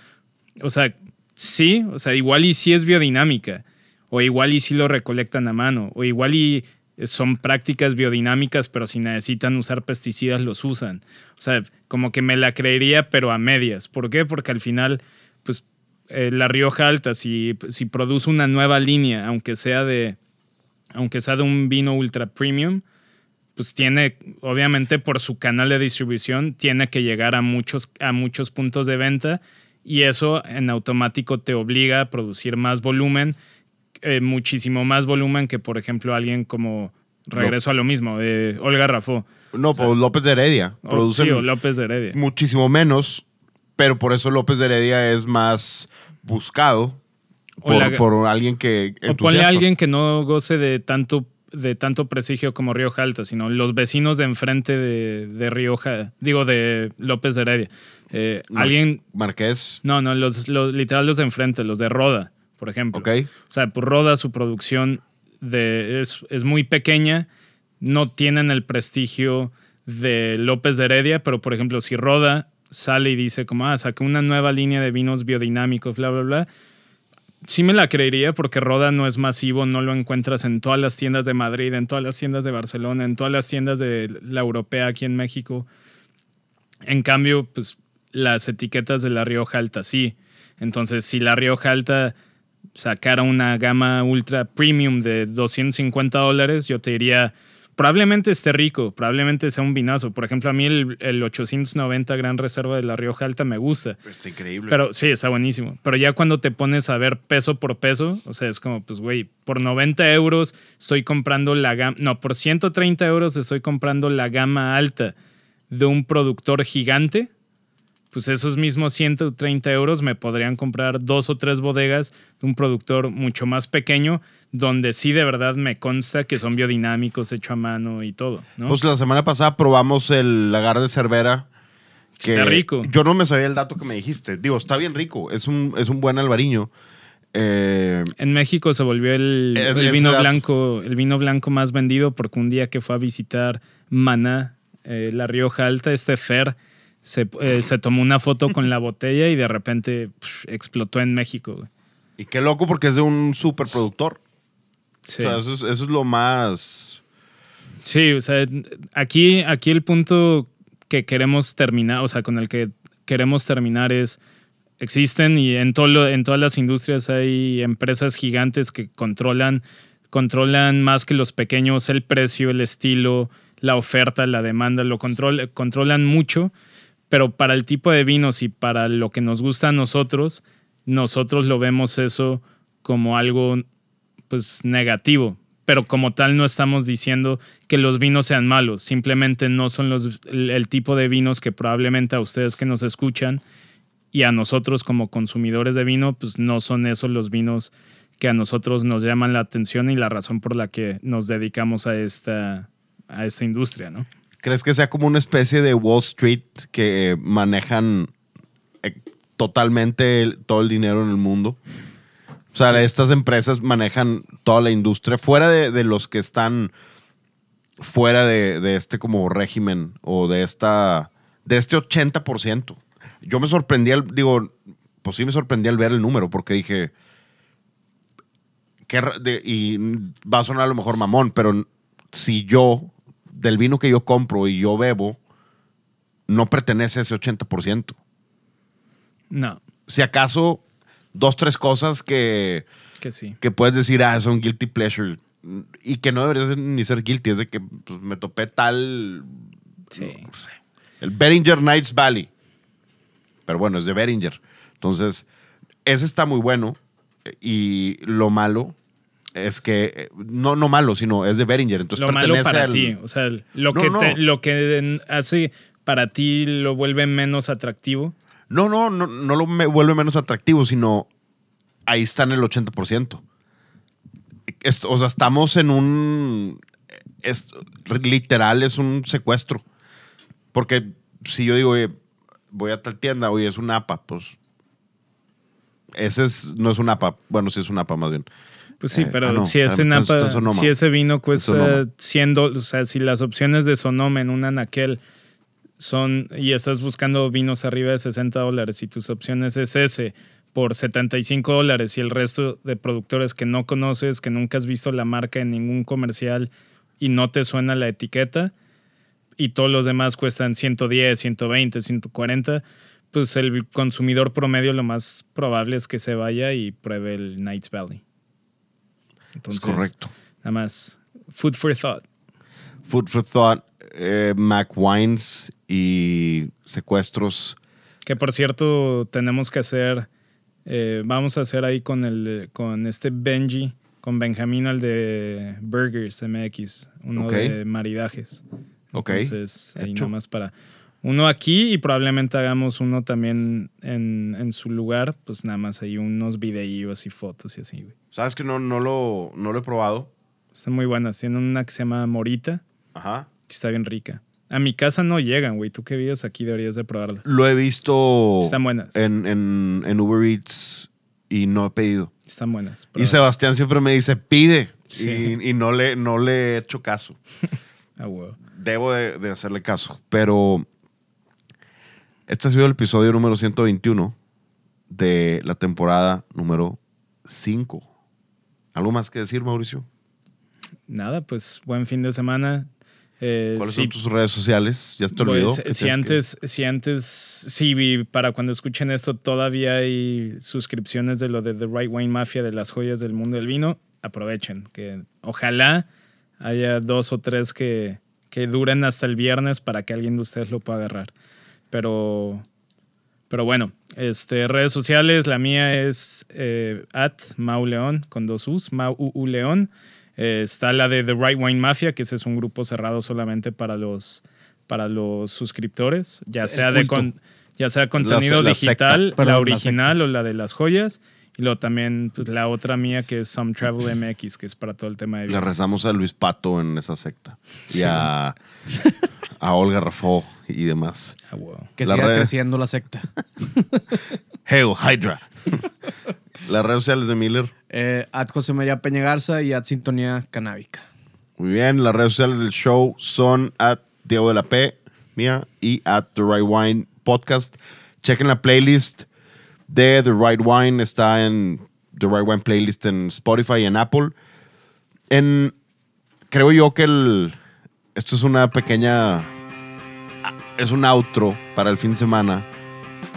O sea, sí, o sea, igual y sí es biodinámica, o igual y sí lo recolectan a mano, o igual y son prácticas biodinámicas, pero si necesitan usar pesticidas, los usan. O sea, como que me la creería, pero a medias. ¿Por qué? Porque al final, pues, eh, la Rioja Alta, si, si produce una nueva línea, aunque sea de, aunque sea de un vino ultra premium, pues tiene, obviamente por su canal de distribución, tiene que llegar a muchos, a muchos puntos de venta y eso en automático te obliga a producir más volumen, eh, muchísimo más volumen que, por ejemplo, alguien como, regreso a lo mismo, eh, Olga Rafó, No, pues López de Heredia. o, Producen sí, López de Heredia. muchísimo menos, pero por eso López de Heredia es más buscado por, la- por alguien que... O ponle a alguien que no goce de tanto, de tanto prestigio como Rioja Alta, sino los vecinos de enfrente de, de Rioja, digo, de López de Heredia. Eh, alguien, Marqués, no, no, los, los- literal los de enfrente, los de Roda, por ejemplo. ¿ok? O sea, pues Roda, su producción de, es, es muy pequeña, no tienen el prestigio de López de Heredia, pero por ejemplo, si Roda sale y dice como, ah, saqué una nueva línea de vinos biodinámicos, bla, bla, bla, sí me la creería porque Roda no es masivo, no lo encuentras en todas las tiendas de Madrid, en todas las tiendas de Barcelona, en todas las tiendas de la europea aquí en México. En cambio, pues las etiquetas de la Rioja Alta sí. Entonces, si la Rioja Alta sacara una gama ultra premium de 250 dólares, yo te diría, probablemente esté rico, probablemente sea un vinazo. Por ejemplo, a mí el, el 890 Gran Reserva de la Rioja Alta me gusta. Está increíble. Pero sí, está buenísimo. Pero ya cuando te pones a ver peso por peso, o sea, es como, pues, güey, por 90 euros estoy comprando la gama, no, por 130 euros estoy comprando la gama alta de un productor gigante. Pues esos mismos 130 euros me podrían comprar dos o tres bodegas de un productor mucho más pequeño, donde sí de verdad me consta que son biodinámicos, hecho a mano y todo, ¿no? Pues la semana pasada probamos el lagar de Cervera. que Está rico. Yo no me sabía el dato que me dijiste. Digo, está bien rico. Es un, es un buen albariño. Eh, En México se volvió el, Eh, el vino blanco, el vino blanco más vendido porque un día que fue a visitar Maná, eh, la Rioja Alta, este Fer se, eh, se tomó una foto con la botella y de repente explotó en México. güey. y qué loco porque es de un superproductor. Sí. O sea, eso es, eso es lo más... Sí, o sea, aquí, aquí el punto que queremos terminar, o sea, con el que queremos terminar es, existen y en, todo lo- en todas las industrias hay empresas gigantes que controlan, controlan más que los pequeños el precio, el estilo, la oferta, la demanda, lo control- controlan mucho, pero para el tipo de vinos y para lo que nos gusta a nosotros, nosotros lo vemos eso como algo pues negativo, pero como tal no estamos diciendo que los vinos sean malos, simplemente no son los, el, tipo de vinos que probablemente a ustedes que nos escuchan y a nosotros como consumidores de vino, pues no son esos los vinos que a nosotros nos llaman la atención y la razón por la que nos dedicamos a esta, a esta industria, ¿no? ¿Crees que sea como una especie de Wall Street que manejan eh, totalmente el- todo el dinero en el mundo? O sea, estas empresas manejan toda la industria fuera de, de los que están fuera de, de este como régimen o de esta de este 80%. Yo me sorprendí al, digo, pues sí me sorprendí al ver el número porque dije y va a sonar a lo mejor mamón, pero si yo del vino que yo compro y yo bebo no pertenece a ese 80%. No, Si acaso dos tres cosas que que sí. que puedes decir, ah, son guilty pleasure. Y que no debería ser- ni ser guilty, es de que pues, me topé tal. Sí. no sé, el Beringer Nights Valley. Pero bueno, es de Beringer. Entonces, ese está muy bueno. Y lo malo es que. eh, No, no malo, sino es de Beringer. Entonces lo malo para al- ti, o sea, lo, No, que no. te- lo que hace para ti lo vuelve menos atractivo. No, no, no, no lo me vuelve menos atractivo, sino ahí está en el 80%. Esto- o sea, estamos en un. es- literal, es un secuestro. Porque si yo digo, oye, voy a tal tienda, oye, es un APA, pues. Ese es, no es un APA. Bueno, sí es un APA más bien. Pues sí, Eh, pero ah, no, si ese entonces- napa, entonces si ese vino cuesta Sonoma. 100 dólares, o sea, si las opciones de Sonoma en un anaquel son y estás buscando vinos arriba de 60 dólares y tus opciones es ese por 75 dólares y el resto de productores que no conoces, que nunca has visto la marca en ningún comercial y no te suena la etiqueta y todos los demás cuestan 110, 120, 140, pues el consumidor promedio lo más probable es que se vaya y pruebe el Knights Valley. Es correcto. Nada más. Food for thought. Food for Thought, eh, Mac Wines y secuestros. Que por cierto, tenemos que hacer. eh, vamos a hacer ahí con el con este Benji, con Benjamín, el de Burgers MX, uno de maridajes. Ok, Entonces, ahí hecho. nomás para. Uno aquí y probablemente hagamos uno también en, en su lugar, pues nada más ahí unos videíos y fotos y así, güey. ¿Sabes que no, no, lo, no lo he probado? Están muy buenas. Tienen una que se llama Morita, Ajá. que está bien rica. A mi casa no llegan, güey. Tú que vives aquí deberías de probarla. Lo he visto Están buenas. en, en, en Uber Eats y no he pedido. Están buenas. Y. Sebastián siempre me dice, pide. Sí. Y, y no, le, no le he hecho caso. Ah, huevo. Debo de, de hacerle caso. Pero este ha sido el episodio número 121 de la temporada número 5. ¿Algo más que decir, Mauricio? Nada, pues buen fin de semana. Eh, ¿Cuáles sí, son tus redes sociales? ¿Ya te pues, olvidó? que si que- antes, si antes, sí, para cuando escuchen esto, todavía hay suscripciones de lo de The Right Wine Mafia, de las joyas del mundo del vino, aprovechen. Que ojalá haya dos o tres que, que duren hasta el viernes para que alguien de ustedes lo pueda agarrar. Pero, pero bueno, este, redes sociales, la mía es eh, at Mauleón con dos U's, Mau U, U León. Eh, está la de The Right Wine Mafia, que ese es un grupo cerrado solamente para los, para los suscriptores, ya sea de con- ya sea contenido la digital, secta. Perdón, la la original o la de las joyas. Y luego también pues, la otra mía que es Some Travel MX, que es para todo el tema de Le viajes. rezamos a Luis Pato en esa secta. Y Sí. a, a Olga Rafó y demás. Ah, wow. Que La siga red. creciendo la secta. Hail Hydra. Las redes sociales de Miller. Eh, at José María Peña Garza y at Sintonía Canábica. Muy bien, las redes sociales del show son at Diego de la P, mía, y at The Right Wine Podcast. Chequen la playlist de The Right Wine. Está en The Right Wine Playlist en Spotify y en Apple. En, creo yo que el, esto es una pequeña... Es un outro para el fin de semana.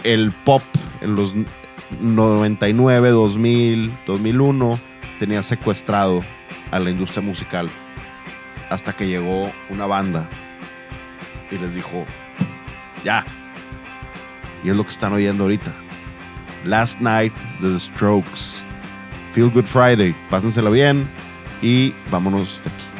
El pop en los 99, 2000, 2001 tenía secuestrado a la industria musical hasta que llegó una banda y les dijo, ya. Y es lo que están oyendo ahorita. Last Night The Strokes. Feel Good Friday. Pásensela bien y vámonos de aquí.